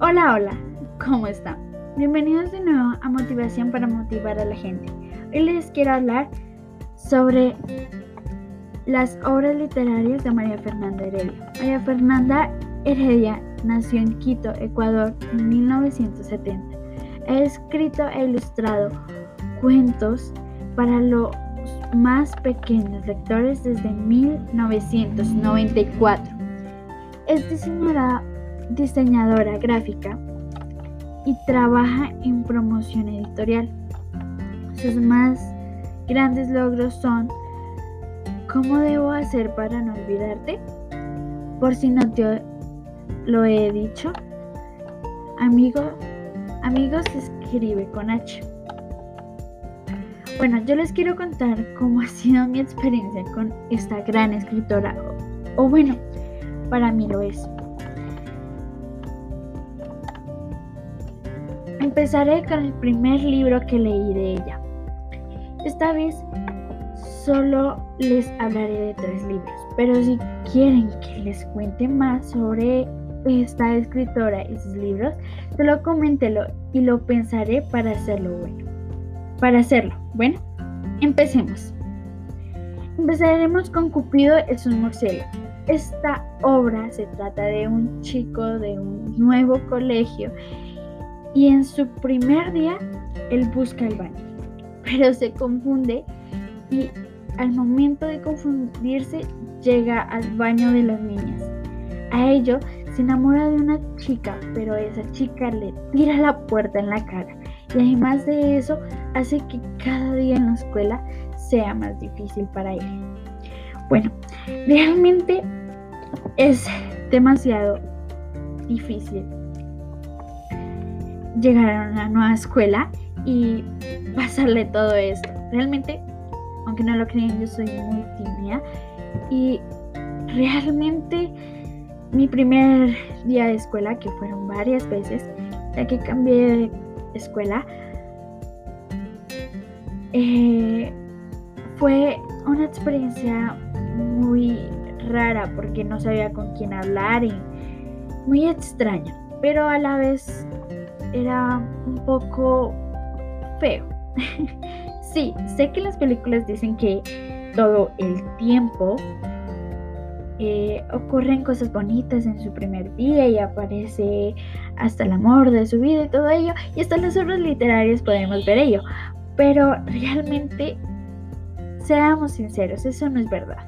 Hola, hola, ¿cómo están? Bienvenidos de nuevo a Motivación para Motivar a la Gente. Hoy les quiero hablar sobre las obras literarias de María Fernanda Heredia. María Fernanda Heredia nació en Quito, Ecuador, en 1970. Ha escrito e ilustrado cuentos para los más pequeños lectores desde 1994. Es diseñadora diseñadora gráfica y trabaja en promoción editorial. Sus más grandes logros son ¿Cómo debo hacer para no olvidarte? Por si no te lo he dicho. Amigo, amigos escribe con H. Bueno, yo les quiero contar cómo ha sido mi experiencia con esta gran escritora. O bueno, para mí lo es. Empezaré con el primer libro que leí de ella. Esta vez solo les hablaré de tres libros, pero si quieren que les cuente más sobre esta escritora y sus libros, solo coméntelo y lo pensaré para hacerlo bueno. Para hacerlo, bueno, empecemos. Empezaremos con Cupido es un murciélago. Esta obra se trata de un chico de un nuevo colegio y en su primer día él busca el baño, pero se confunde y al momento de confundirse llega al baño de las niñas. A ello se enamora de una chica, pero esa chica le tira la puerta en la cara y además de eso hace que cada día en la escuela sea más difícil para él. Bueno, realmente es demasiado difícil llegar a una nueva escuela y pasarle todo esto. Realmente, aunque no lo crean, yo soy muy tímida y realmente mi primer día de escuela, que fueron varias veces, ya que cambié de escuela, eh, fue una experiencia muy rara porque no sabía con quién hablar y muy extraña, pero a la vez era un poco feo. sí, sé que las películas dicen que todo el tiempo eh, ocurren cosas bonitas en su primer día y aparece hasta el amor de su vida y todo ello, y hasta en las obras literarias podemos ver ello, pero realmente, seamos sinceros, eso no es verdad.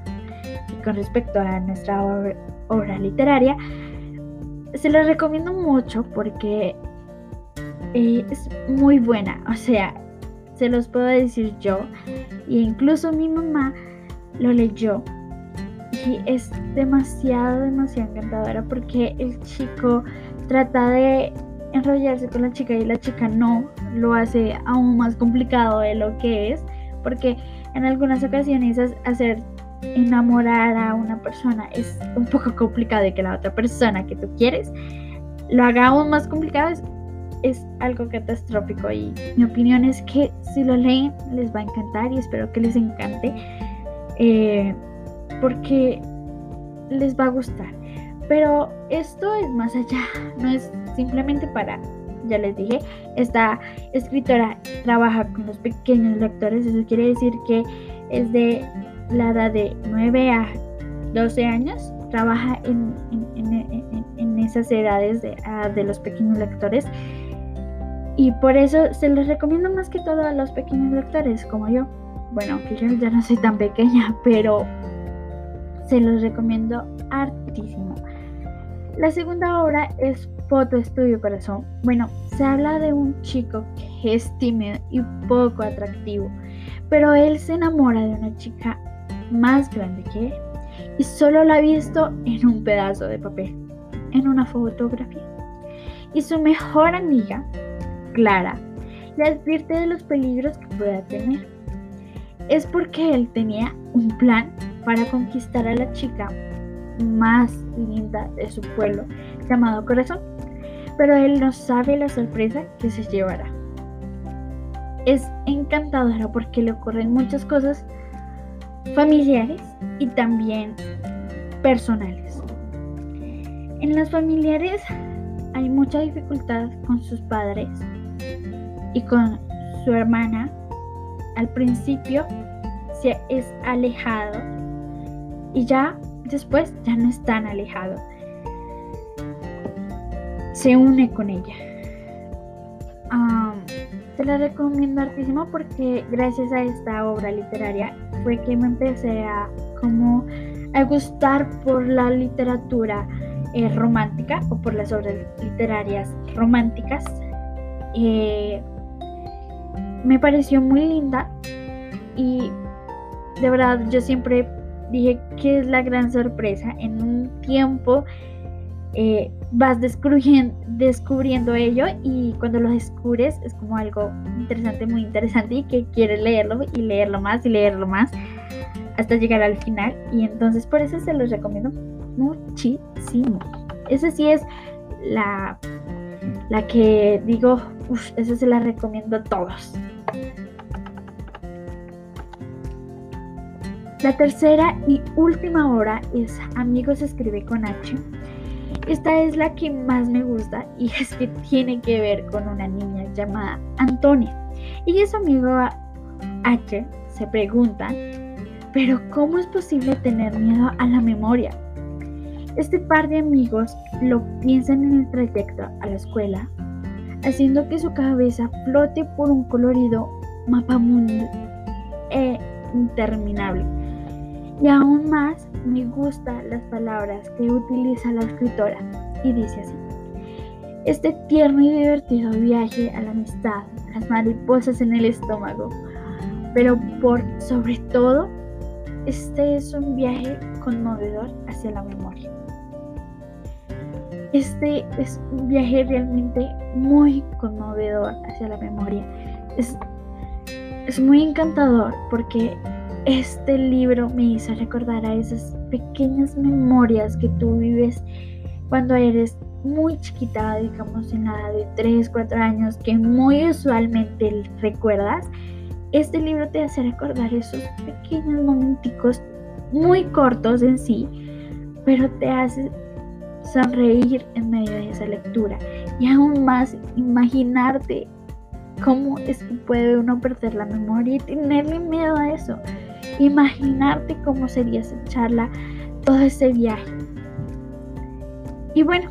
Y con respecto a nuestra obra, literaria, se la recomiendo mucho porque eh, es muy buena. O sea, se los puedo decir yo. E incluso mi mamá lo leyó. Y es demasiado, demasiado encantadora porque el chico trata de enrollarse con la chica y la chica no lo hace aún más complicado de lo que es. Porque en algunas ocasiones hacer enamorar a una persona es un poco complicado de que la otra persona que tú quieres lo haga aún más complicado algo catastrófico y mi opinión es que si lo leen les va a encantar y espero que les encante eh, porque les va a gustar. Pero esto es más allá, no es simplemente para, ya les dije, esta escritora trabaja con los pequeños lectores, eso quiere decir que es de la edad de 9 a 12 años, trabaja en, esas edades de, ah, de los pequeños lectores y por eso se los recomiendo más que todo a los pequeños lectores como yo. Bueno, aunque yo ya no soy tan pequeña, pero se los recomiendo hartísimo. La segunda obra es Foto Estudio Corazón. Bueno, se habla de un chico que es tímido y poco atractivo, pero él se enamora de una chica más grande que él y solo la ha visto en un pedazo de papel, en una fotografía. Y su mejor amiga Clara le advierte de los peligros que pueda tener. Es porque él tenía un plan para conquistar a la chica más linda de su pueblo, llamado Corazón, pero él no sabe la sorpresa que se llevará. Es encantadora porque le ocurren muchas cosas familiares y también personales. En las familiares hay mucha dificultad con sus padres y con su hermana. Al principio se es alejado y ya después ya no es tan alejado. Se une con ella. te la recomiendo hartísimo porque gracias a esta obra literaria fue que me empecé a como a gustar por la literatura eh, romántica o por las obras literarias románticas. Eh, me pareció muy linda y de verdad yo siempre dije que es la gran sorpresa. En un tiempo eh, vas descubriendo, ello y cuando lo descubres es como algo interesante, muy interesante y que quieres leerlo y leerlo más y leerlo más hasta llegar al final. Y entonces por eso se los recomiendo muchísimo. Esa sí es la, la que digo, uff, esa se la recomiendo a todos. La tercera y última obra es Amigos escribe con H. Esta es la que más me gusta y es que tiene que ver con una niña llamada Antonia. Y su amigo H se pregunta pero ¿cómo es posible tener miedo a la memoria? Este par de amigos lo piensan en el trayecto a la escuela, haciendo que su cabeza flote por un colorido mapa mundo e interminable. Y aún más me gustan las palabras que utiliza la escritora y dice así. Este tierno y divertido viaje a la amistad, las mariposas en el estómago, pero por sobre todo este es un viaje conmovedor hacia la memoria. Este es un viaje realmente muy conmovedor hacia la memoria. Es, es muy encantador porque este libro me hizo recordar a esas pequeñas memorias que tú vives cuando eres muy chiquita, digamos en la edad de 3, 4 años, que muy usualmente recuerdas este libro te hace recordar esos pequeños momenticos muy cortos en sí, pero te hace sonreír en medio de esa lectura y aún más imaginarte cómo es que puede uno perder la memoria y tenerle miedo a eso. Imaginarte cómo sería esa charla, todo ese viaje. Y bueno,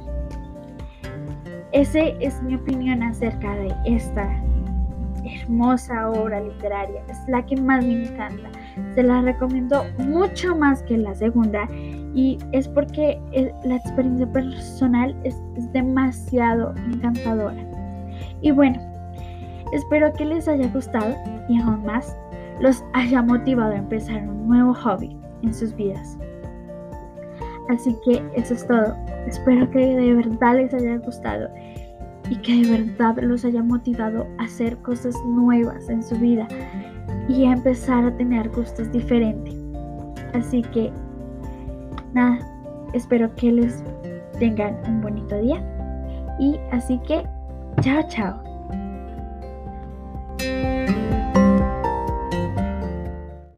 esa es mi opinión acerca de esta hermosa obra literaria, es la que más me encanta. Se la recomiendo mucho más que la segunda y es porque eh, la experiencia personal es, demasiado encantadora. Y bueno, espero que les haya gustado y aún más los haya motivado a empezar un nuevo hobby en sus vidas. Así que eso es todo. Espero que de verdad les haya gustado y que de verdad los haya motivado a hacer cosas nuevas en su vida y a empezar a tener gustos diferentes. Así que nada, espero que les tengan un bonito día y así que chao chao.